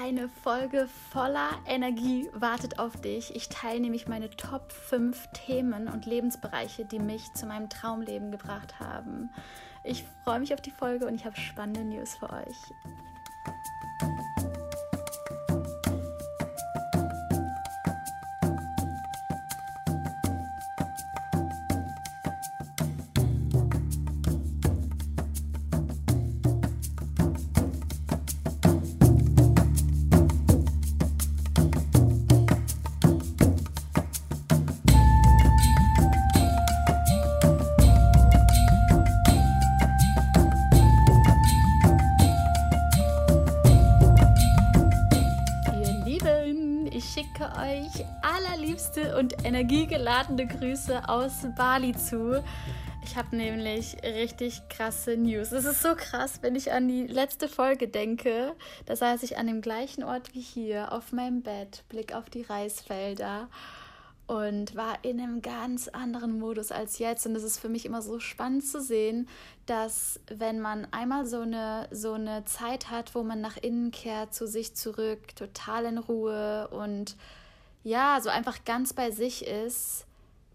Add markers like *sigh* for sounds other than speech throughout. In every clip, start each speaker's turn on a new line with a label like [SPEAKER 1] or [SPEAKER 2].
[SPEAKER 1] Eine Folge voller Energie wartet auf dich. Ich teile nämlich meine Top 5 Themen und Lebensbereiche, die mich zu meinem Traumleben gebracht haben. Ich freue mich auf die Folge und ich habe spannende News für euch. Energiegeladene Grüße aus Bali zu. Ich habe nämlich richtig krasse News. Es ist so krass, wenn ich an die letzte Folge denke. Da saß ich an dem gleichen Ort wie hier, auf meinem Bett, Blick auf die Reisfelder und war in einem ganz anderen Modus als jetzt. Und es ist für mich immer so spannend zu sehen, dass wenn man einmal so eine, so eine Zeit hat, wo man nach innen kehrt, zu sich zurück, total in Ruhe und ja, so einfach ganz bei sich ist,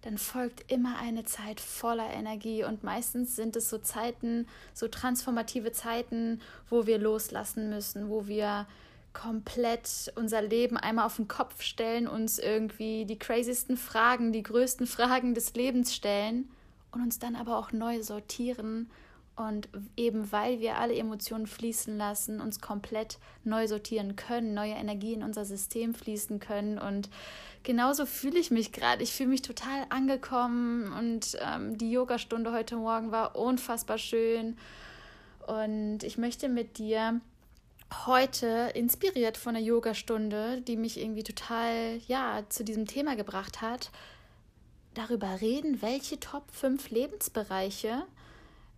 [SPEAKER 1] dann folgt immer eine Zeit voller Energie. Und meistens sind es so Zeiten, so transformative Zeiten, wo wir loslassen müssen, wo wir komplett unser Leben einmal auf den Kopf stellen, uns irgendwie die craziesten Fragen, die größten Fragen des Lebens stellen und uns dann aber auch neu sortieren und eben weil wir alle Emotionen fließen lassen, uns komplett neu sortieren können, neue Energie in unser System fließen können. Und genauso fühle ich mich gerade. Ich fühle mich total angekommen und ähm, die Yogastunde heute Morgen war unfassbar schön. Und ich möchte mit dir heute, inspiriert von der Yogastunde, die mich irgendwie total ja, zu diesem Thema gebracht hat, darüber reden, welche Top 5 Lebensbereiche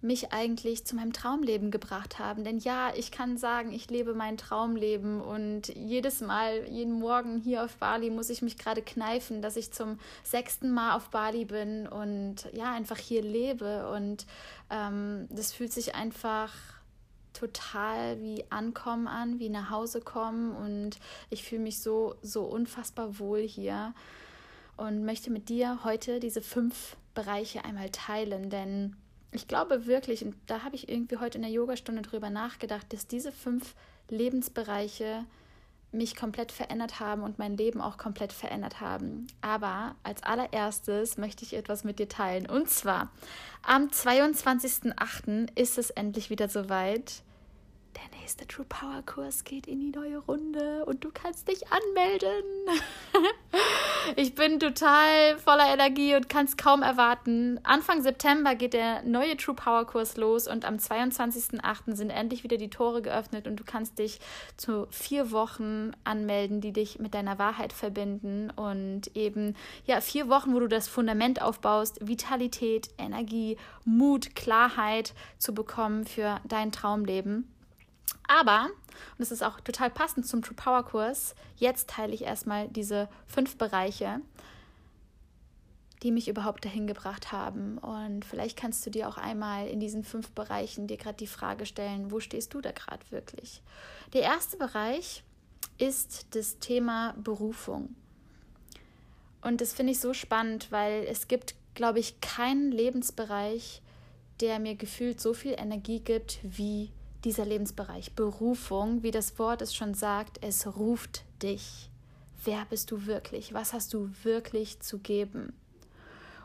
[SPEAKER 1] mich eigentlich zu meinem Traumleben gebracht haben. Denn ja, ich kann sagen, ich lebe mein Traumleben und jedes Mal, jeden Morgen hier auf Bali muss ich mich gerade kneifen, dass ich zum sechsten Mal auf Bali bin und ja, einfach hier lebe. Und ähm, das fühlt sich einfach total wie Ankommen an, wie nach Hause kommen und ich fühle mich so, so unfassbar wohl hier und möchte mit dir heute diese fünf Bereiche einmal teilen, denn ich glaube wirklich, und da habe ich irgendwie heute in der Yogastunde drüber nachgedacht, dass diese fünf Lebensbereiche mich komplett verändert haben und mein Leben auch komplett verändert haben. Aber als allererstes möchte ich etwas mit dir teilen. Und zwar am 22.08. ist es endlich wieder soweit. Der nächste True Power Kurs geht in die neue Runde und du kannst dich anmelden. *laughs* ich bin total voller Energie und kann es kaum erwarten. Anfang September geht der neue True Power Kurs los und am 22.08. sind endlich wieder die Tore geöffnet und du kannst dich zu vier Wochen anmelden, die dich mit deiner Wahrheit verbinden und eben ja vier Wochen, wo du das Fundament aufbaust, Vitalität, Energie, Mut, Klarheit zu bekommen für dein Traumleben. Aber, und das ist auch total passend zum True Power Kurs, jetzt teile ich erstmal diese fünf Bereiche, die mich überhaupt dahin gebracht haben. Und vielleicht kannst du dir auch einmal in diesen fünf Bereichen dir gerade die Frage stellen, wo stehst du da gerade wirklich? Der erste Bereich ist das Thema Berufung. Und das finde ich so spannend, weil es gibt, glaube ich, keinen Lebensbereich, der mir gefühlt so viel Energie gibt wie dieser Lebensbereich. Berufung, wie das Wort es schon sagt, es ruft dich. Wer bist du wirklich? Was hast du wirklich zu geben?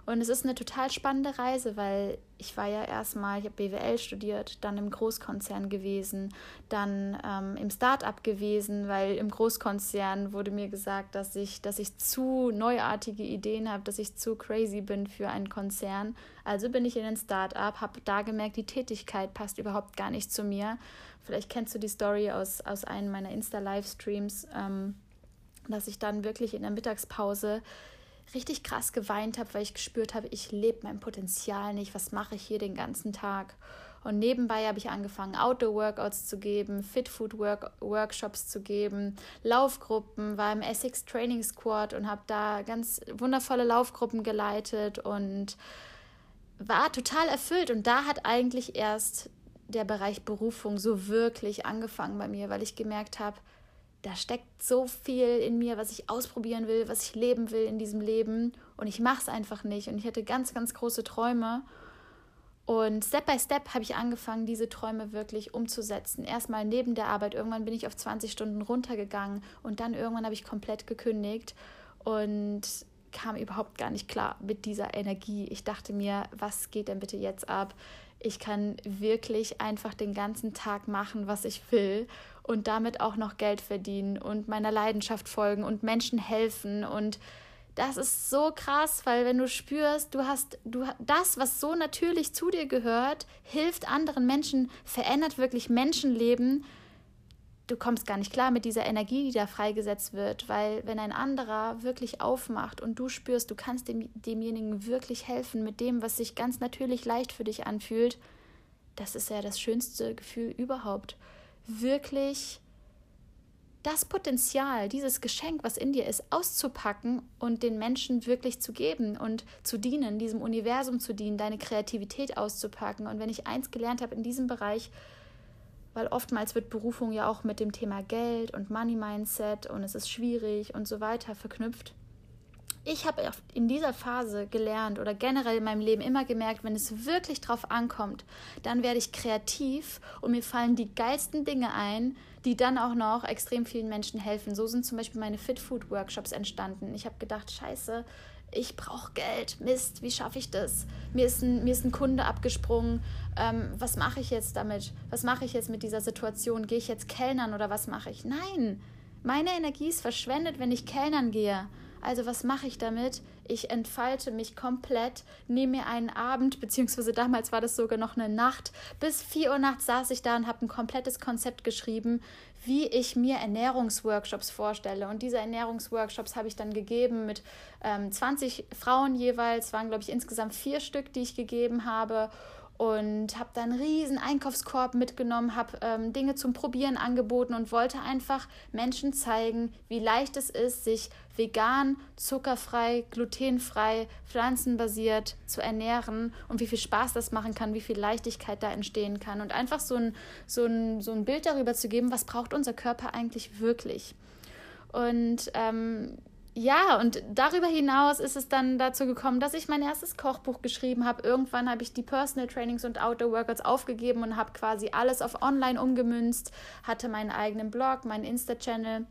[SPEAKER 1] Und es ist eine total spannende Reise, weil ich war ja erstmal, ich habe BWL studiert, dann im Großkonzern gewesen, dann ähm, im Start-up gewesen, weil im Großkonzern wurde mir gesagt, dass ich, dass ich zu neuartige Ideen habe, dass ich zu crazy bin für einen Konzern. Also bin ich in ein Start-up, habe da gemerkt, die Tätigkeit passt überhaupt gar nicht zu mir. Vielleicht kennst du die Story aus, aus einem meiner Insta-Livestreams, ähm, dass ich dann wirklich in der Mittagspause richtig krass geweint habe, weil ich gespürt habe, ich lebe mein Potenzial nicht. Was mache ich hier den ganzen Tag? Und nebenbei habe ich angefangen, Outdoor-Workouts zu geben, Fit-Food-Workshops zu geben, Laufgruppen, war im Essex Training Squad und habe da ganz wundervolle Laufgruppen geleitet und war total erfüllt. Und da hat eigentlich erst der Bereich Berufung so wirklich angefangen bei mir, weil ich gemerkt habe, da steckt so viel in mir, was ich ausprobieren will, was ich leben will in diesem Leben und ich mache es einfach nicht. Und ich hatte ganz, ganz große Träume. Und Step by Step habe ich angefangen, diese Träume wirklich umzusetzen. Erstmal neben der Arbeit, irgendwann bin ich auf 20 Stunden runtergegangen und dann irgendwann habe ich komplett gekündigt und kam überhaupt gar nicht klar mit dieser Energie. Ich dachte mir, was geht denn bitte jetzt ab? Ich kann wirklich einfach den ganzen Tag machen, was ich will und damit auch noch Geld verdienen und meiner Leidenschaft folgen und Menschen helfen und das ist so krass, weil wenn du spürst, du hast du das, was so natürlich zu dir gehört, hilft anderen Menschen, verändert wirklich Menschenleben. Du kommst gar nicht klar mit dieser Energie, die da freigesetzt wird, weil wenn ein anderer wirklich aufmacht und du spürst, du kannst dem, demjenigen wirklich helfen mit dem, was sich ganz natürlich leicht für dich anfühlt, das ist ja das schönste Gefühl überhaupt. Wirklich das Potenzial, dieses Geschenk, was in dir ist, auszupacken und den Menschen wirklich zu geben und zu dienen, diesem Universum zu dienen, deine Kreativität auszupacken. Und wenn ich eins gelernt habe in diesem Bereich, weil oftmals wird Berufung ja auch mit dem Thema Geld und Money Mindset und es ist schwierig und so weiter verknüpft. Ich habe in dieser Phase gelernt oder generell in meinem Leben immer gemerkt, wenn es wirklich drauf ankommt, dann werde ich kreativ und mir fallen die geilsten Dinge ein, die dann auch noch extrem vielen Menschen helfen. So sind zum Beispiel meine Fit Food Workshops entstanden. Ich habe gedacht, scheiße, ich brauche Geld, Mist, wie schaffe ich das? Mir ist ein, mir ist ein Kunde abgesprungen, ähm, was mache ich jetzt damit? Was mache ich jetzt mit dieser Situation? Gehe ich jetzt Kellnern oder was mache ich? Nein, meine Energie ist verschwendet, wenn ich Kellnern gehe. Also was mache ich damit? Ich entfalte mich komplett, nehme mir einen Abend, beziehungsweise damals war das sogar noch eine Nacht. Bis 4 Uhr nachts saß ich da und habe ein komplettes Konzept geschrieben, wie ich mir Ernährungsworkshops vorstelle. Und diese Ernährungsworkshops habe ich dann gegeben mit ähm, 20 Frauen jeweils, waren glaube ich insgesamt vier Stück, die ich gegeben habe und habe dann einen riesen Einkaufskorb mitgenommen, habe ähm, Dinge zum Probieren angeboten und wollte einfach Menschen zeigen, wie leicht es ist, sich vegan, zuckerfrei, glutenfrei, pflanzenbasiert zu ernähren und wie viel Spaß das machen kann, wie viel Leichtigkeit da entstehen kann und einfach so ein, so ein, so ein Bild darüber zu geben, was braucht unser Körper eigentlich wirklich. Und ähm, ja, und darüber hinaus ist es dann dazu gekommen, dass ich mein erstes Kochbuch geschrieben habe. Irgendwann habe ich die Personal Trainings und Outdoor Workouts aufgegeben und habe quasi alles auf Online umgemünzt, hatte meinen eigenen Blog, meinen Insta-Channel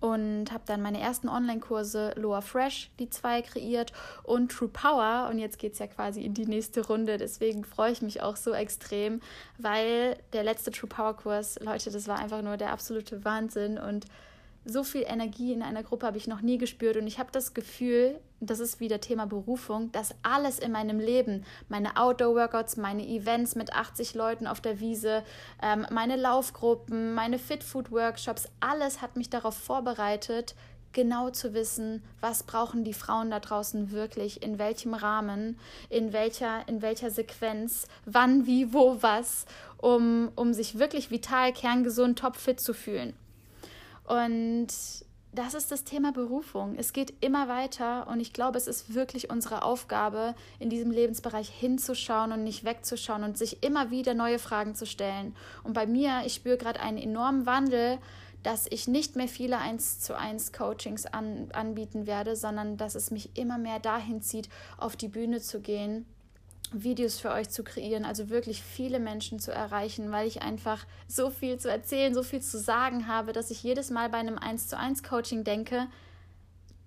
[SPEAKER 1] und habe dann meine ersten Online-Kurse Loa Fresh, die zwei kreiert und True Power. Und jetzt geht es ja quasi in die nächste Runde. Deswegen freue ich mich auch so extrem, weil der letzte True Power-Kurs, Leute, das war einfach nur der absolute Wahnsinn und so viel Energie in einer Gruppe habe ich noch nie gespürt und ich habe das Gefühl, das ist wieder Thema Berufung, dass alles in meinem Leben, meine Outdoor-Workouts, meine Events mit 80 Leuten auf der Wiese, ähm, meine Laufgruppen, meine Fit-Food-Workshops, alles hat mich darauf vorbereitet, genau zu wissen, was brauchen die Frauen da draußen wirklich, in welchem Rahmen, in welcher, in welcher Sequenz, wann, wie, wo, was, um, um sich wirklich vital, kerngesund, topfit zu fühlen. Und das ist das Thema Berufung. Es geht immer weiter und ich glaube, es ist wirklich unsere Aufgabe, in diesem Lebensbereich hinzuschauen und nicht wegzuschauen und sich immer wieder neue Fragen zu stellen. Und bei mir, ich spüre gerade einen enormen Wandel, dass ich nicht mehr viele 1 zu 1 Coachings an, anbieten werde, sondern dass es mich immer mehr dahin zieht, auf die Bühne zu gehen Videos für euch zu kreieren, also wirklich viele Menschen zu erreichen, weil ich einfach so viel zu erzählen, so viel zu sagen habe, dass ich jedes Mal bei einem 1 zu 1 Coaching denke,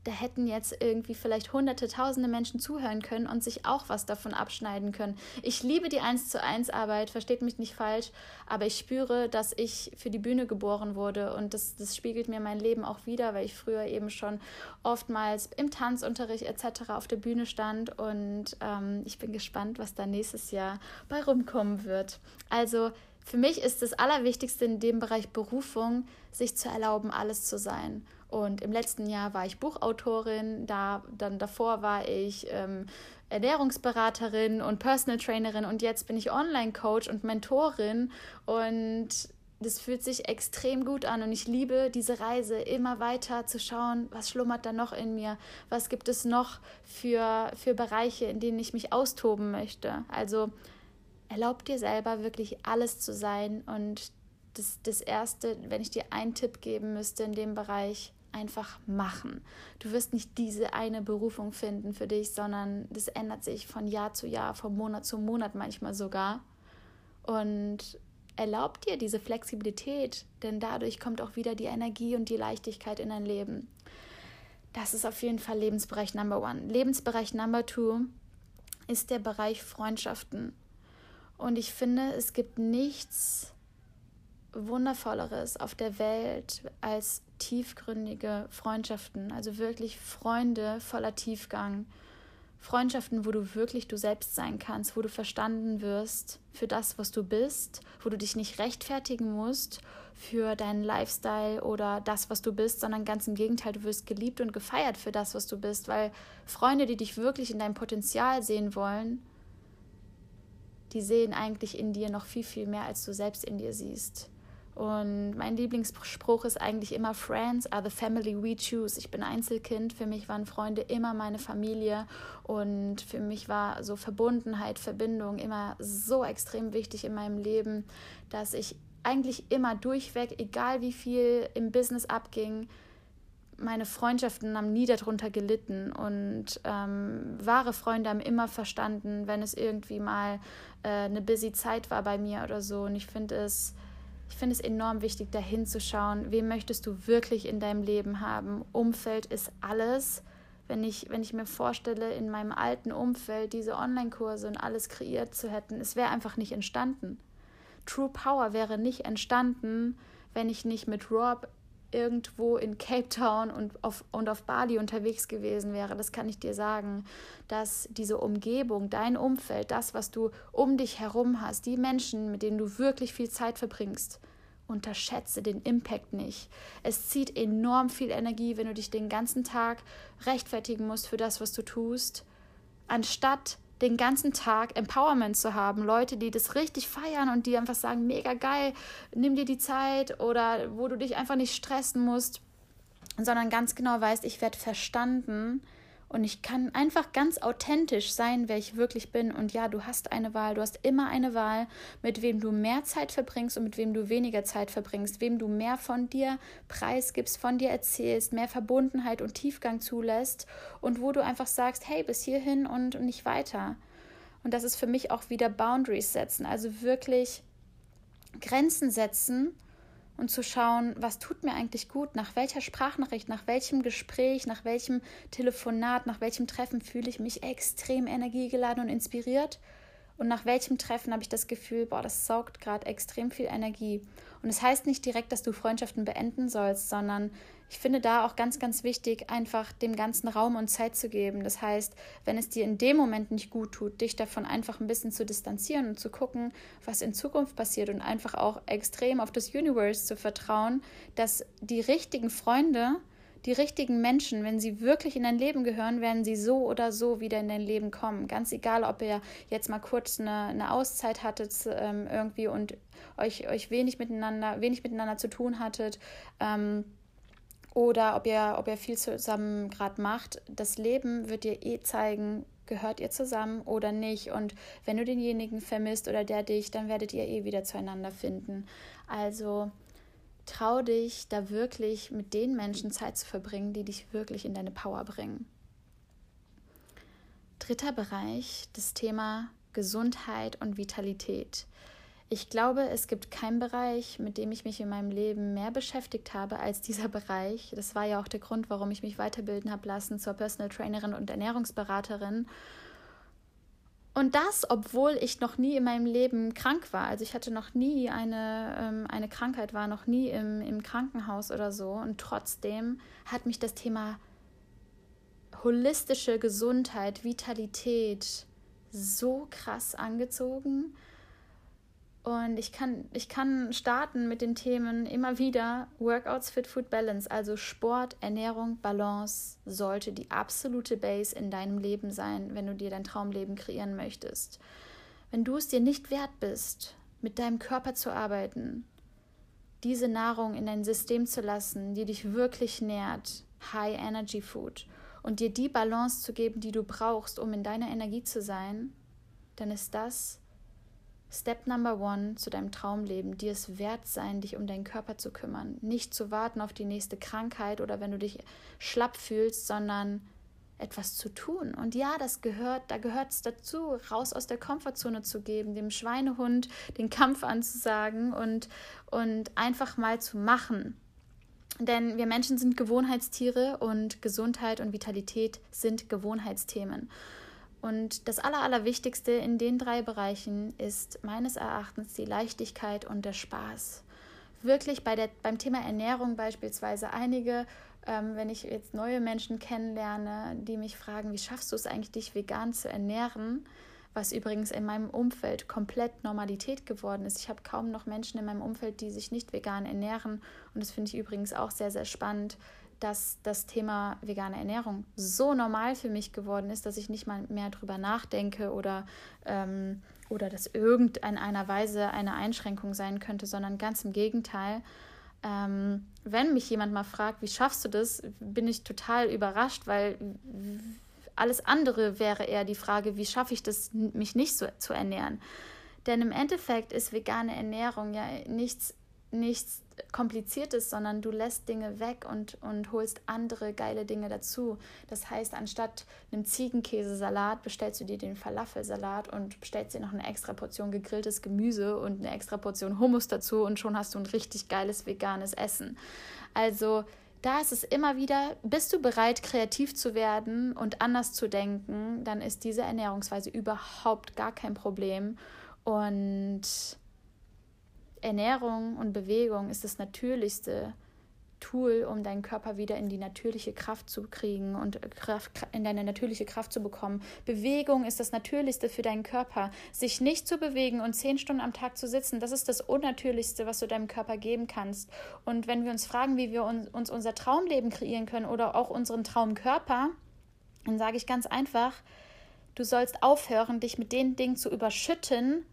[SPEAKER 1] da hätten jetzt irgendwie vielleicht hunderte, tausende Menschen zuhören können und sich auch was davon abschneiden können. Ich liebe die 1 zu 1 Arbeit, versteht mich nicht falsch, aber ich spüre, dass ich für die Bühne geboren wurde und das, das spiegelt mir mein Leben auch wieder, weil ich früher eben schon oftmals im Tanzunterricht etc. auf der Bühne stand und ähm, ich bin gespannt, was da nächstes Jahr bei rumkommen wird. Also für mich ist das Allerwichtigste in dem Bereich Berufung, sich zu erlauben, alles zu sein und im letzten Jahr war ich Buchautorin, da, dann davor war ich ähm, Ernährungsberaterin und Personal Trainerin. Und jetzt bin ich Online-Coach und Mentorin. Und das fühlt sich extrem gut an. Und ich liebe diese Reise, immer weiter zu schauen, was schlummert da noch in mir, was gibt es noch für, für Bereiche, in denen ich mich austoben möchte. Also erlaub dir selber wirklich alles zu sein. Und das, das Erste, wenn ich dir einen Tipp geben müsste in dem Bereich, einfach machen. Du wirst nicht diese eine Berufung finden für dich, sondern das ändert sich von Jahr zu Jahr, von Monat zu Monat manchmal sogar. Und erlaub dir diese Flexibilität, denn dadurch kommt auch wieder die Energie und die Leichtigkeit in dein Leben. Das ist auf jeden Fall Lebensbereich Number One. Lebensbereich Number Two ist der Bereich Freundschaften. Und ich finde, es gibt nichts Wundervolleres auf der Welt als tiefgründige Freundschaften, also wirklich Freunde voller Tiefgang. Freundschaften, wo du wirklich du selbst sein kannst, wo du verstanden wirst für das, was du bist, wo du dich nicht rechtfertigen musst für deinen Lifestyle oder das, was du bist, sondern ganz im Gegenteil, du wirst geliebt und gefeiert für das, was du bist, weil Freunde, die dich wirklich in deinem Potenzial sehen wollen, die sehen eigentlich in dir noch viel, viel mehr, als du selbst in dir siehst. Und mein Lieblingsspruch ist eigentlich immer Friends are the family we choose. Ich bin Einzelkind, für mich waren Freunde immer meine Familie und für mich war so Verbundenheit, Verbindung immer so extrem wichtig in meinem Leben, dass ich eigentlich immer durchweg, egal wie viel im Business abging, meine Freundschaften haben nie darunter gelitten und ähm, wahre Freunde haben immer verstanden, wenn es irgendwie mal äh, eine busy Zeit war bei mir oder so. Und ich finde es, ich finde es enorm wichtig, da hinzuschauen, wem möchtest du wirklich in deinem Leben haben. Umfeld ist alles. Wenn ich, wenn ich mir vorstelle, in meinem alten Umfeld diese Online-Kurse und alles kreiert zu hätten, es wäre einfach nicht entstanden. True Power wäre nicht entstanden, wenn ich nicht mit Rob irgendwo in Cape Town und auf, und auf Bali unterwegs gewesen wäre. Das kann ich dir sagen, dass diese Umgebung, dein Umfeld, das, was du um dich herum hast, die Menschen, mit denen du wirklich viel Zeit verbringst, unterschätze den Impact nicht. Es zieht enorm viel Energie, wenn du dich den ganzen Tag rechtfertigen musst für das, was du tust, anstatt den ganzen Tag Empowerment zu haben, Leute, die das richtig feiern und die einfach sagen, mega geil, nimm dir die Zeit oder wo du dich einfach nicht stressen musst, sondern ganz genau weißt, ich werde verstanden und ich kann einfach ganz authentisch sein, wer ich wirklich bin. Und ja, du hast eine Wahl, du hast immer eine Wahl, mit wem du mehr Zeit verbringst und mit wem du weniger Zeit verbringst, wem du mehr von dir preisgibst, von dir erzählst, mehr Verbundenheit und Tiefgang zulässt und wo du einfach sagst, hey, bis hierhin und nicht weiter. Und das ist für mich auch wieder Boundaries setzen, also wirklich Grenzen setzen und zu schauen, was tut mir eigentlich gut, nach welcher Sprachnachricht, nach welchem Gespräch, nach welchem Telefonat, nach welchem Treffen fühle ich mich extrem energiegeladen und inspiriert und nach welchem Treffen habe ich das Gefühl, boah, das saugt gerade extrem viel Energie. Und es das heißt nicht direkt, dass du Freundschaften beenden sollst, sondern ich finde da auch ganz, ganz wichtig, einfach dem ganzen Raum und Zeit zu geben. Das heißt, wenn es dir in dem Moment nicht gut tut, dich davon einfach ein bisschen zu distanzieren und zu gucken, was in Zukunft passiert und einfach auch extrem auf das Universe zu vertrauen, dass die richtigen Freunde die richtigen Menschen, wenn sie wirklich in dein Leben gehören, werden sie so oder so wieder in dein Leben kommen. Ganz egal, ob ihr jetzt mal kurz eine, eine Auszeit hattet ähm, irgendwie und euch, euch wenig miteinander, wenig miteinander zu tun hattet. Ähm, oder ob ihr, ob ihr viel zusammen gerade macht. Das Leben wird dir eh zeigen, gehört ihr zusammen oder nicht. Und wenn du denjenigen vermisst oder der dich, dann werdet ihr eh wieder zueinander finden. Also trau dich, da wirklich mit den Menschen Zeit zu verbringen, die dich wirklich in deine Power bringen. Dritter Bereich, das Thema Gesundheit und Vitalität. Ich glaube, es gibt keinen Bereich, mit dem ich mich in meinem Leben mehr beschäftigt habe als dieser Bereich. Das war ja auch der Grund, warum ich mich weiterbilden habe lassen zur Personal Trainerin und Ernährungsberaterin und das, obwohl ich noch nie in meinem Leben krank war. Also ich hatte noch nie eine, ähm, eine Krankheit, war noch nie im, im Krankenhaus oder so. Und trotzdem hat mich das Thema holistische Gesundheit, Vitalität so krass angezogen und ich kann, ich kann starten mit den Themen immer wieder Workouts, Fit, Food, Balance. Also Sport, Ernährung, Balance sollte die absolute Base in deinem Leben sein, wenn du dir dein Traumleben kreieren möchtest. Wenn du es dir nicht wert bist, mit deinem Körper zu arbeiten, diese Nahrung in dein System zu lassen, die dich wirklich nährt, High Energy Food, und dir die Balance zu geben, die du brauchst, um in deiner Energie zu sein, dann ist das Step Number One zu deinem Traumleben, dir es wert sein, dich um deinen Körper zu kümmern. Nicht zu warten auf die nächste Krankheit oder wenn du dich schlapp fühlst, sondern etwas zu tun. Und ja, das gehört, da gehört es dazu, raus aus der Komfortzone zu geben, dem Schweinehund den Kampf anzusagen und, und einfach mal zu machen. Denn wir Menschen sind Gewohnheitstiere und Gesundheit und Vitalität sind Gewohnheitsthemen. Und das Aller, Allerwichtigste in den drei Bereichen ist meines Erachtens die Leichtigkeit und der Spaß. Wirklich bei der, beim Thema Ernährung beispielsweise einige ähm, wenn ich jetzt neue Menschen kennenlerne, die mich fragen, wie schaffst du es eigentlich, dich vegan zu ernähren? Was übrigens in meinem Umfeld komplett Normalität geworden ist. Ich habe kaum noch Menschen in meinem Umfeld, die sich nicht vegan ernähren. Und das finde ich übrigens auch sehr, sehr spannend, dass das Thema vegane Ernährung so normal für mich geworden ist, dass ich nicht mal mehr drüber nachdenke oder, ähm, oder dass irgendeiner Weise eine Einschränkung sein könnte, sondern ganz im Gegenteil ähm, wenn mich jemand mal fragt, wie schaffst du das, bin ich total überrascht, weil alles andere wäre eher die Frage, wie schaffe ich das, mich nicht so zu ernähren. Denn im Endeffekt ist vegane Ernährung ja nichts nichts Kompliziertes, sondern du lässt Dinge weg und, und holst andere geile Dinge dazu. Das heißt, anstatt einem Ziegenkäsesalat bestellst du dir den Falafelsalat und bestellst dir noch eine extra Portion gegrilltes Gemüse und eine extra Portion Hummus dazu und schon hast du ein richtig geiles veganes Essen. Also da ist es immer wieder, bist du bereit, kreativ zu werden und anders zu denken, dann ist diese Ernährungsweise überhaupt gar kein Problem. Und Ernährung und Bewegung ist das natürlichste Tool, um deinen Körper wieder in die natürliche Kraft zu kriegen und in deine natürliche Kraft zu bekommen. Bewegung ist das Natürlichste für deinen Körper. Sich nicht zu bewegen und zehn Stunden am Tag zu sitzen, das ist das Unnatürlichste, was du deinem Körper geben kannst. Und wenn wir uns fragen, wie wir uns unser Traumleben kreieren können oder auch unseren Traumkörper, dann sage ich ganz einfach, du sollst aufhören, dich mit den Dingen zu überschütten,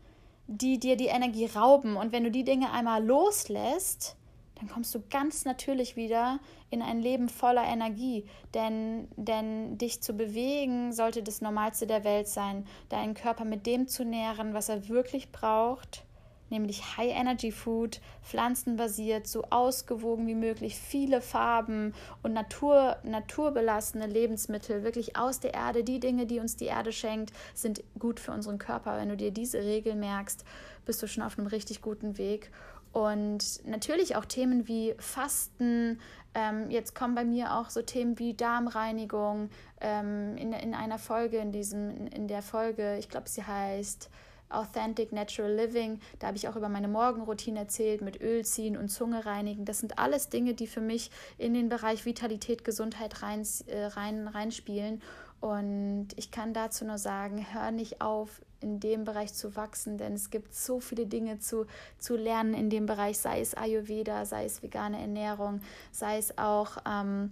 [SPEAKER 1] die dir die Energie rauben. Und wenn du die Dinge einmal loslässt, dann kommst du ganz natürlich wieder in ein Leben voller Energie. Denn, denn dich zu bewegen sollte das Normalste der Welt sein, deinen Körper mit dem zu nähren, was er wirklich braucht nämlich High Energy Food, pflanzenbasiert, so ausgewogen wie möglich, viele Farben und Natur, naturbelassene Lebensmittel, wirklich aus der Erde. Die Dinge, die uns die Erde schenkt, sind gut für unseren Körper. Wenn du dir diese Regel merkst, bist du schon auf einem richtig guten Weg. Und natürlich auch Themen wie Fasten. Ähm, jetzt kommen bei mir auch so Themen wie Darmreinigung. Ähm, in, in einer Folge, in, diesem, in, in der Folge, ich glaube, sie heißt Authentic Natural Living. Da habe ich auch über meine Morgenroutine erzählt mit Öl ziehen und Zunge reinigen. Das sind alles Dinge, die für mich in den Bereich Vitalität, Gesundheit rein, äh, rein, reinspielen. Und ich kann dazu nur sagen, hör nicht auf, in dem Bereich zu wachsen, denn es gibt so viele Dinge zu, zu lernen in dem Bereich, sei es Ayurveda, sei es vegane Ernährung, sei es auch ähm,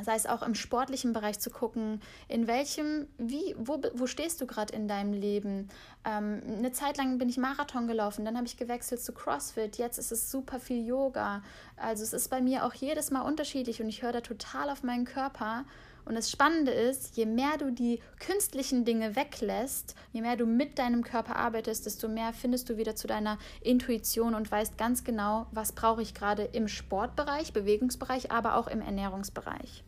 [SPEAKER 1] sei es auch im sportlichen Bereich zu gucken, in welchem, wie, wo, wo stehst du gerade in deinem Leben? Ähm, eine Zeit lang bin ich Marathon gelaufen, dann habe ich gewechselt zu CrossFit, jetzt ist es super viel Yoga. Also es ist bei mir auch jedes Mal unterschiedlich und ich höre da total auf meinen Körper und das Spannende ist, je mehr du die künstlichen Dinge weglässt, je mehr du mit deinem Körper arbeitest, desto mehr findest du wieder zu deiner Intuition und weißt ganz genau, was brauche ich gerade im Sportbereich, Bewegungsbereich, aber auch im Ernährungsbereich.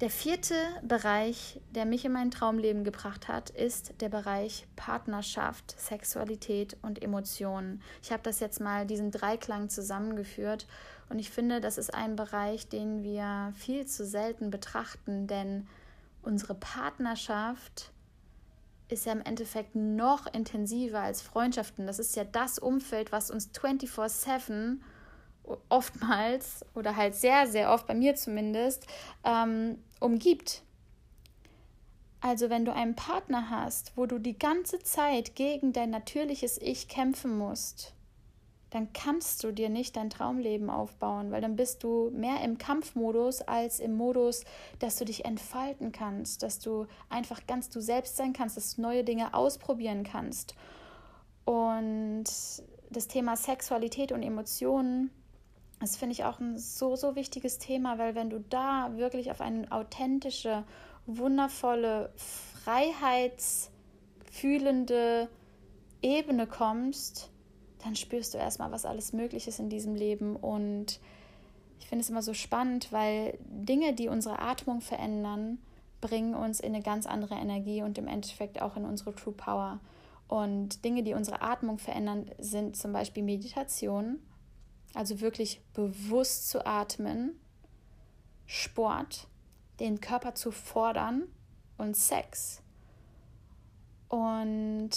[SPEAKER 1] Der vierte Bereich, der mich in mein Traumleben gebracht hat, ist der Bereich Partnerschaft, Sexualität und Emotionen. Ich habe das jetzt mal diesen Dreiklang zusammengeführt und ich finde, das ist ein Bereich, den wir viel zu selten betrachten, denn unsere Partnerschaft ist ja im Endeffekt noch intensiver als Freundschaften. Das ist ja das Umfeld, was uns 24/7 oftmals oder halt sehr, sehr oft, bei mir zumindest, ähm, umgibt. Also wenn du einen Partner hast, wo du die ganze Zeit gegen dein natürliches Ich kämpfen musst, dann kannst du dir nicht dein Traumleben aufbauen, weil dann bist du mehr im Kampfmodus als im Modus, dass du dich entfalten kannst, dass du einfach ganz du selbst sein kannst, dass du neue Dinge ausprobieren kannst. Und das Thema Sexualität und Emotionen, das finde ich auch ein so, so wichtiges Thema, weil wenn du da wirklich auf eine authentische, wundervolle, freiheitsfühlende, Ebene kommst, dann spürst du erstmal, was alles möglich ist in diesem Leben. Und ich finde es immer so spannend, weil Dinge, die unsere Atmung verändern, bringen uns in eine ganz andere Energie und im Endeffekt auch in unsere True Power. Und Dinge, die unsere Atmung verändern, sind zum Beispiel Meditation, also wirklich bewusst zu atmen, Sport, den Körper zu fordern und Sex. Und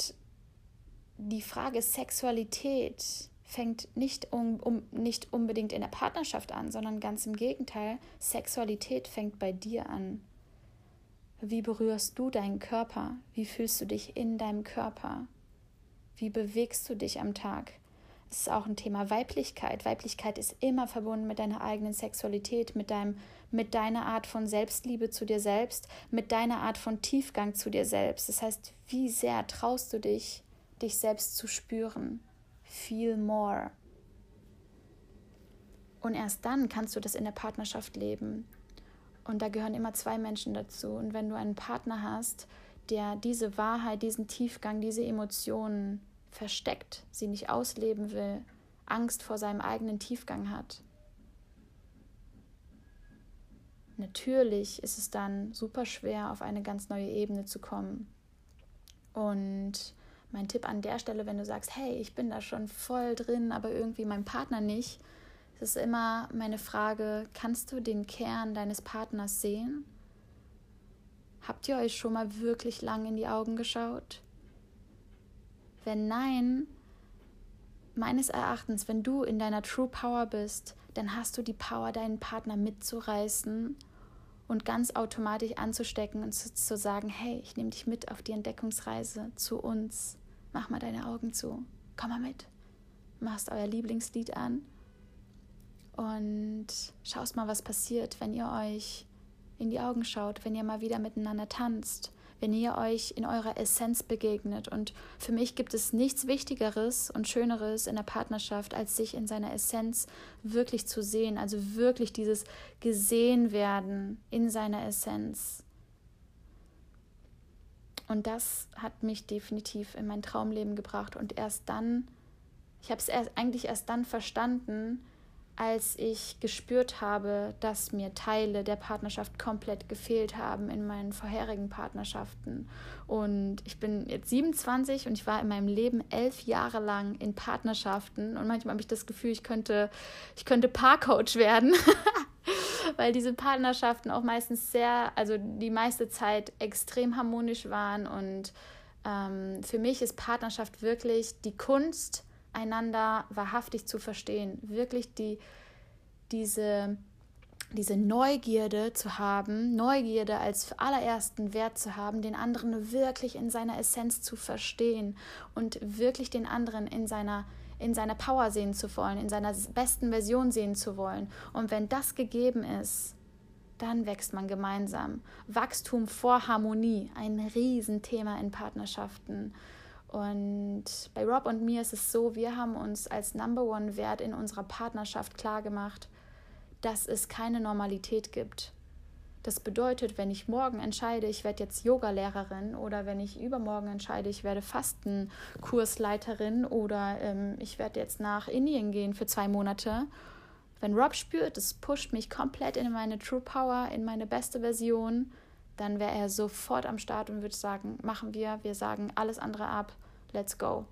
[SPEAKER 1] die Frage Sexualität fängt nicht, um, um, nicht unbedingt in der Partnerschaft an, sondern ganz im Gegenteil, Sexualität fängt bei dir an. Wie berührst du deinen Körper? Wie fühlst du dich in deinem Körper? Wie bewegst du dich am Tag? Es ist auch ein Thema Weiblichkeit. Weiblichkeit ist immer verbunden mit deiner eigenen Sexualität, mit, deinem, mit deiner Art von Selbstliebe zu dir selbst, mit deiner Art von Tiefgang zu dir selbst. Das heißt, wie sehr traust du dich, dich selbst zu spüren? Feel more. Und erst dann kannst du das in der Partnerschaft leben. Und da gehören immer zwei Menschen dazu. Und wenn du einen Partner hast, der diese Wahrheit, diesen Tiefgang, diese Emotionen versteckt, sie nicht ausleben will, Angst vor seinem eigenen Tiefgang hat, natürlich ist es dann super schwer, auf eine ganz neue Ebene zu kommen. Und mein Tipp an der Stelle, wenn du sagst, hey, ich bin da schon voll drin, aber irgendwie mein Partner nicht, es ist immer meine Frage, kannst du den Kern deines Partners sehen? Habt ihr euch schon mal wirklich lang in die Augen geschaut? Wenn nein, meines Erachtens, wenn du in deiner True Power bist, dann hast du die Power, deinen Partner mitzureißen und ganz automatisch anzustecken und zu, zu sagen, hey, ich nehme dich mit auf die Entdeckungsreise zu uns. Mach mal deine Augen zu. Komm mal mit. Machst euer Lieblingslied an und schaust mal, was passiert, wenn ihr euch in die Augen schaut, wenn ihr mal wieder miteinander tanzt, wenn ihr euch in eurer Essenz begegnet. Und für mich gibt es nichts Wichtigeres und Schöneres in der Partnerschaft, als sich in seiner Essenz wirklich zu sehen. Also wirklich dieses gesehen werden in seiner Essenz. Und das hat mich definitiv in mein Traumleben gebracht. Und erst dann, ich habe es eigentlich erst dann verstanden, als ich gespürt habe, dass mir Teile der Partnerschaft komplett gefehlt haben in meinen vorherigen Partnerschaften. Und ich bin jetzt 27 und ich war in meinem Leben elf Jahre lang in Partnerschaften und manchmal habe ich das Gefühl, ich könnte, ich könnte Paarcoach werden. *laughs* weil diese Partnerschaften auch meistens sehr, also die meiste Zeit extrem harmonisch waren. Und ähm, für mich ist Partnerschaft wirklich die Kunst, einander wahrhaftig zu verstehen, wirklich die, diese, diese Neugierde zu haben, Neugierde als allerersten Wert zu haben, den anderen wirklich in seiner Essenz zu verstehen und wirklich den anderen in seiner in seiner Power sehen zu wollen, in seiner besten Version sehen zu wollen. Und wenn das gegeben ist, dann wächst man gemeinsam. Wachstum vor Harmonie, ein Riesenthema in Partnerschaften. Und bei Rob und mir ist es so, wir haben uns als Number One Wert in unserer Partnerschaft klargemacht, dass es keine Normalität gibt. Das bedeutet, wenn ich morgen entscheide, ich werde jetzt Yoga-Lehrerin oder wenn ich übermorgen entscheide, ich werde Fastenkursleiterin oder ähm, ich werde jetzt nach Indien gehen für zwei Monate, wenn Rob spürt, es pusht mich komplett in meine True Power, in meine beste Version, dann wäre er sofort am Start und würde sagen, machen wir, wir sagen alles andere ab, let's go.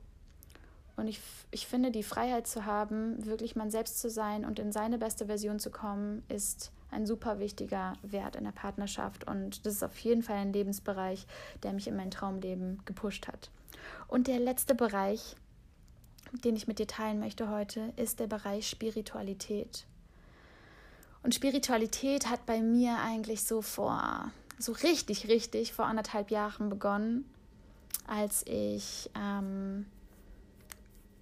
[SPEAKER 1] Und ich, ich finde, die Freiheit zu haben, wirklich man selbst zu sein und in seine beste Version zu kommen, ist ein super wichtiger Wert in der Partnerschaft. Und das ist auf jeden Fall ein Lebensbereich, der mich in mein Traumleben gepusht hat. Und der letzte Bereich, den ich mit dir teilen möchte heute, ist der Bereich Spiritualität. Und Spiritualität hat bei mir eigentlich so vor so richtig, richtig vor anderthalb Jahren begonnen, als ich ähm,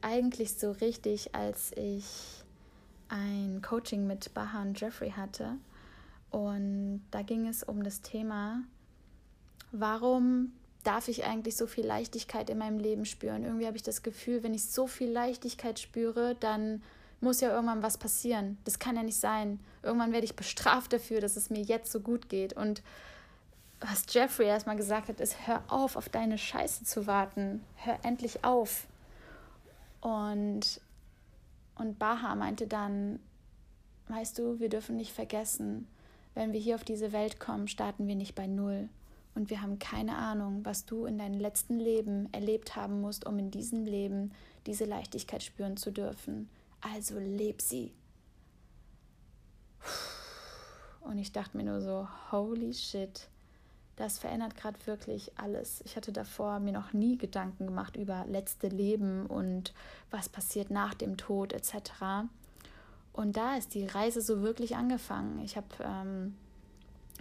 [SPEAKER 1] eigentlich so richtig, als ich ein Coaching mit Baha und Jeffrey hatte. Und da ging es um das Thema, warum darf ich eigentlich so viel Leichtigkeit in meinem Leben spüren? Irgendwie habe ich das Gefühl, wenn ich so viel Leichtigkeit spüre, dann muss ja irgendwann was passieren. Das kann ja nicht sein. Irgendwann werde ich bestraft dafür, dass es mir jetzt so gut geht. Und was Jeffrey erstmal gesagt hat, ist, hör auf, auf deine Scheiße zu warten. Hör endlich auf. Und, und Baha meinte dann, weißt du, wir dürfen nicht vergessen, wenn wir hier auf diese Welt kommen, starten wir nicht bei Null. Und wir haben keine Ahnung, was du in deinem letzten Leben erlebt haben musst, um in diesem Leben diese Leichtigkeit spüren zu dürfen. Also leb sie. Und ich dachte mir nur so, holy shit, das verändert gerade wirklich alles. Ich hatte davor mir noch nie Gedanken gemacht über letzte Leben und was passiert nach dem Tod etc. Und da ist die Reise so wirklich angefangen. Ich habe ähm,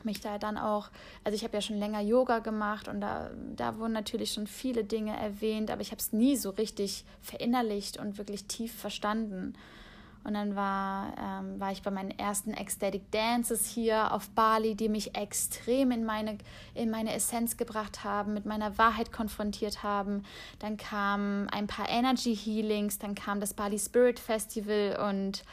[SPEAKER 1] mich da dann auch, also ich habe ja schon länger Yoga gemacht und da, da wurden natürlich schon viele Dinge erwähnt, aber ich habe es nie so richtig verinnerlicht und wirklich tief verstanden. Und dann war, ähm, war ich bei meinen ersten Ecstatic Dances hier auf Bali, die mich extrem in meine, in meine Essenz gebracht haben, mit meiner Wahrheit konfrontiert haben. Dann kamen ein paar Energy Healings, dann kam das Bali Spirit Festival und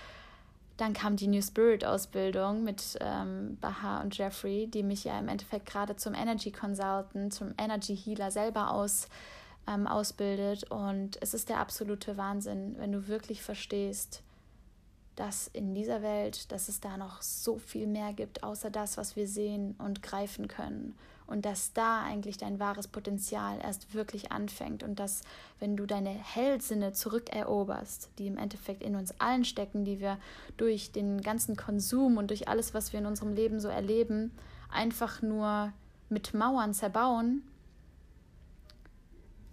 [SPEAKER 1] dann kam die New Spirit Ausbildung mit ähm, Baha und Jeffrey, die mich ja im Endeffekt gerade zum Energy Consultant, zum Energy Healer selber aus, ähm, ausbildet. Und es ist der absolute Wahnsinn, wenn du wirklich verstehst, dass in dieser Welt, dass es da noch so viel mehr gibt, außer das, was wir sehen und greifen können. Und dass da eigentlich dein wahres Potenzial erst wirklich anfängt. Und dass, wenn du deine Hellsinne zurückeroberst, die im Endeffekt in uns allen stecken, die wir durch den ganzen Konsum und durch alles, was wir in unserem Leben so erleben, einfach nur mit Mauern zerbauen,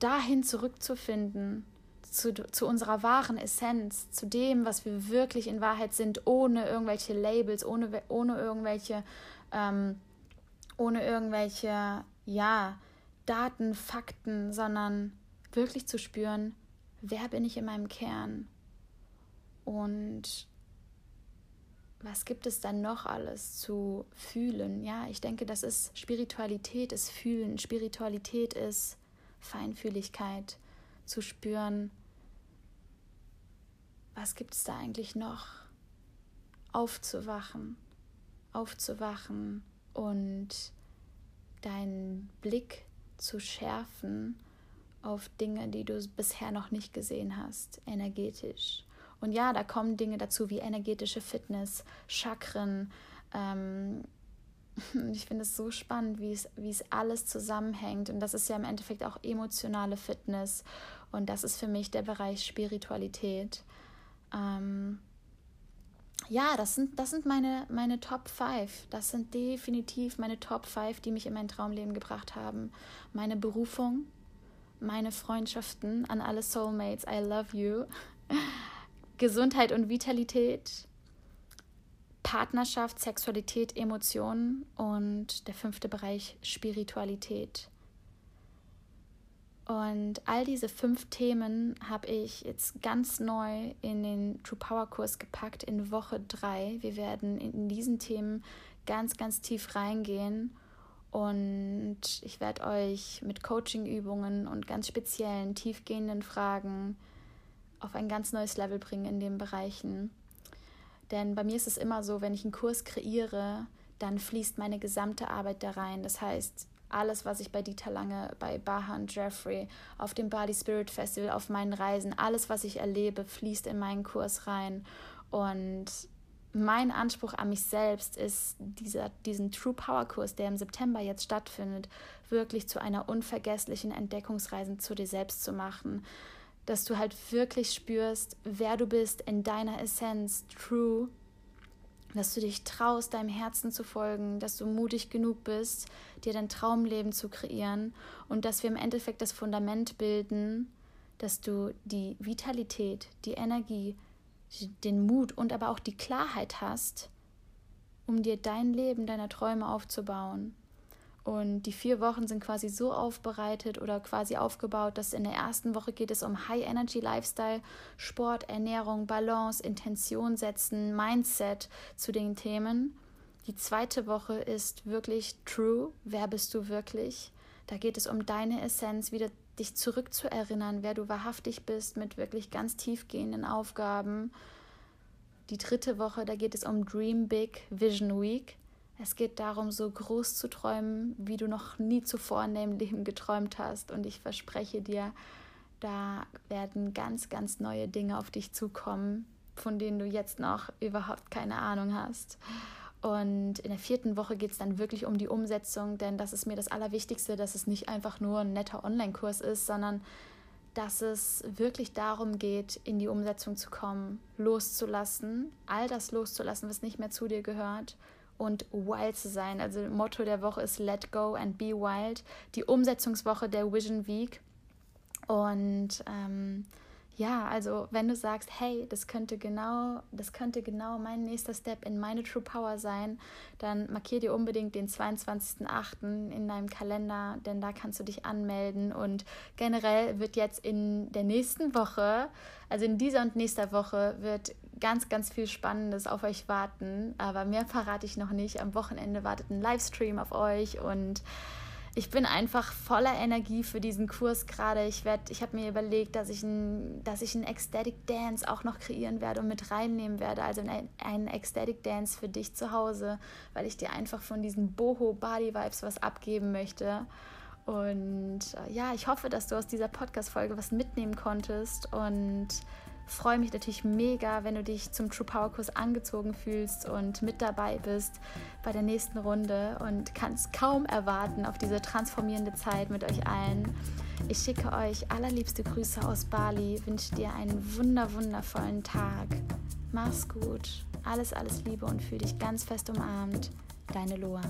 [SPEAKER 1] dahin zurückzufinden zu, zu unserer wahren Essenz, zu dem, was wir wirklich in Wahrheit sind, ohne irgendwelche Labels, ohne, ohne irgendwelche, ähm, ohne irgendwelche, ja, Daten, Fakten, sondern wirklich zu spüren, wer bin ich in meinem Kern und was gibt es dann noch alles zu fühlen? Ja, ich denke, das ist Spiritualität, ist Fühlen. Spiritualität ist Feinfühligkeit, zu spüren, was gibt es da eigentlich noch? Aufzuwachen, aufzuwachen und deinen Blick zu schärfen auf Dinge, die du bisher noch nicht gesehen hast, energetisch. Und ja, da kommen Dinge dazu wie energetische Fitness, Chakren. Ähm, *laughs* ich finde es so spannend, wie es, wie es alles zusammenhängt. Und das ist ja im Endeffekt auch emotionale Fitness. Und das ist für mich der Bereich Spiritualität. Ähm, ja, das sind, das sind meine, meine Top 5. Das sind definitiv meine Top 5, die mich in mein Traumleben gebracht haben. Meine Berufung, meine Freundschaften an alle Soulmates, I love you. *laughs* Gesundheit und Vitalität, Partnerschaft, Sexualität, Emotionen und der fünfte Bereich Spiritualität. Und all diese fünf Themen habe ich jetzt ganz neu in den True Power Kurs gepackt in Woche drei. Wir werden in diesen Themen ganz, ganz tief reingehen. Und ich werde euch mit Coaching-Übungen und ganz speziellen, tiefgehenden Fragen auf ein ganz neues Level bringen in den Bereichen. Denn bei mir ist es immer so, wenn ich einen Kurs kreiere, dann fließt meine gesamte Arbeit da rein. Das heißt, alles, was ich bei Dieter Lange, bei Baha und Jeffrey, auf dem Body Spirit Festival, auf meinen Reisen, alles, was ich erlebe, fließt in meinen Kurs rein. Und mein Anspruch an mich selbst ist, dieser, diesen True Power Kurs, der im September jetzt stattfindet, wirklich zu einer unvergesslichen Entdeckungsreise zu dir selbst zu machen. Dass du halt wirklich spürst, wer du bist in deiner Essenz, true dass du dich traust, deinem Herzen zu folgen, dass du mutig genug bist, dir dein Traumleben zu kreieren und dass wir im Endeffekt das Fundament bilden, dass du die Vitalität, die Energie, den Mut und aber auch die Klarheit hast, um dir dein Leben, deiner Träume aufzubauen. Und die vier Wochen sind quasi so aufbereitet oder quasi aufgebaut, dass in der ersten Woche geht es um High Energy Lifestyle, Sport, Ernährung, Balance, Intention setzen, Mindset zu den Themen. Die zweite Woche ist wirklich True. Wer bist du wirklich? Da geht es um deine Essenz, wieder dich zurückzuerinnern, wer du wahrhaftig bist, mit wirklich ganz tiefgehenden Aufgaben. Die dritte Woche, da geht es um Dream Big Vision Week Es geht darum, so groß zu träumen, wie du noch nie zuvor in deinem Leben geträumt hast. Und ich verspreche dir, da werden ganz, ganz neue Dinge auf dich zukommen, von denen du jetzt noch überhaupt keine Ahnung hast. Und in der vierten Woche geht es dann wirklich um die Umsetzung, denn das ist mir das Allerwichtigste, dass es nicht einfach nur ein netter Online-Kurs ist, sondern dass es wirklich darum geht, in die Umsetzung zu kommen, loszulassen, all das loszulassen, was nicht mehr zu dir gehört und wild zu sein. Also Motto der Woche ist Let Go and Be Wild. Die Umsetzungswoche der Vision Week. Und ähm, ja, also wenn du sagst, hey, das könnte genau, das könnte genau mein nächster Step in meine True Power sein, dann markier dir unbedingt den 22.08. in deinem Kalender, denn da kannst du dich anmelden und generell wird jetzt in der nächsten Woche, also in dieser und nächster Woche wird ganz, ganz viel Spannendes auf euch warten, aber mehr verrate ich noch nicht. Am Wochenende wartet ein Livestream auf euch und ich bin einfach voller Energie für diesen Kurs gerade. Ich ich habe mir überlegt, dass ich ein, dass ich einen Ecstatic Dance auch noch kreieren werde und mit reinnehmen werde, also einen Ecstatic Dance für dich zu Hause, weil ich dir einfach von diesen Boho Body Vibes was abgeben möchte. Und äh, ja, ich hoffe, dass du aus dieser Podcast-Folge was mitnehmen konntest und freue mich natürlich mega, wenn du dich zum True Power Kurs angezogen fühlst und mit dabei bist bei der nächsten Runde und kannst kaum erwarten auf diese transformierende Zeit mit euch allen. Ich schicke euch allerliebste Grüße aus Bali, wünsche dir einen wunder wundervollen Tag. Mach's gut, alles alles Liebe und fühl dich ganz fest umarmt. Deine Loa.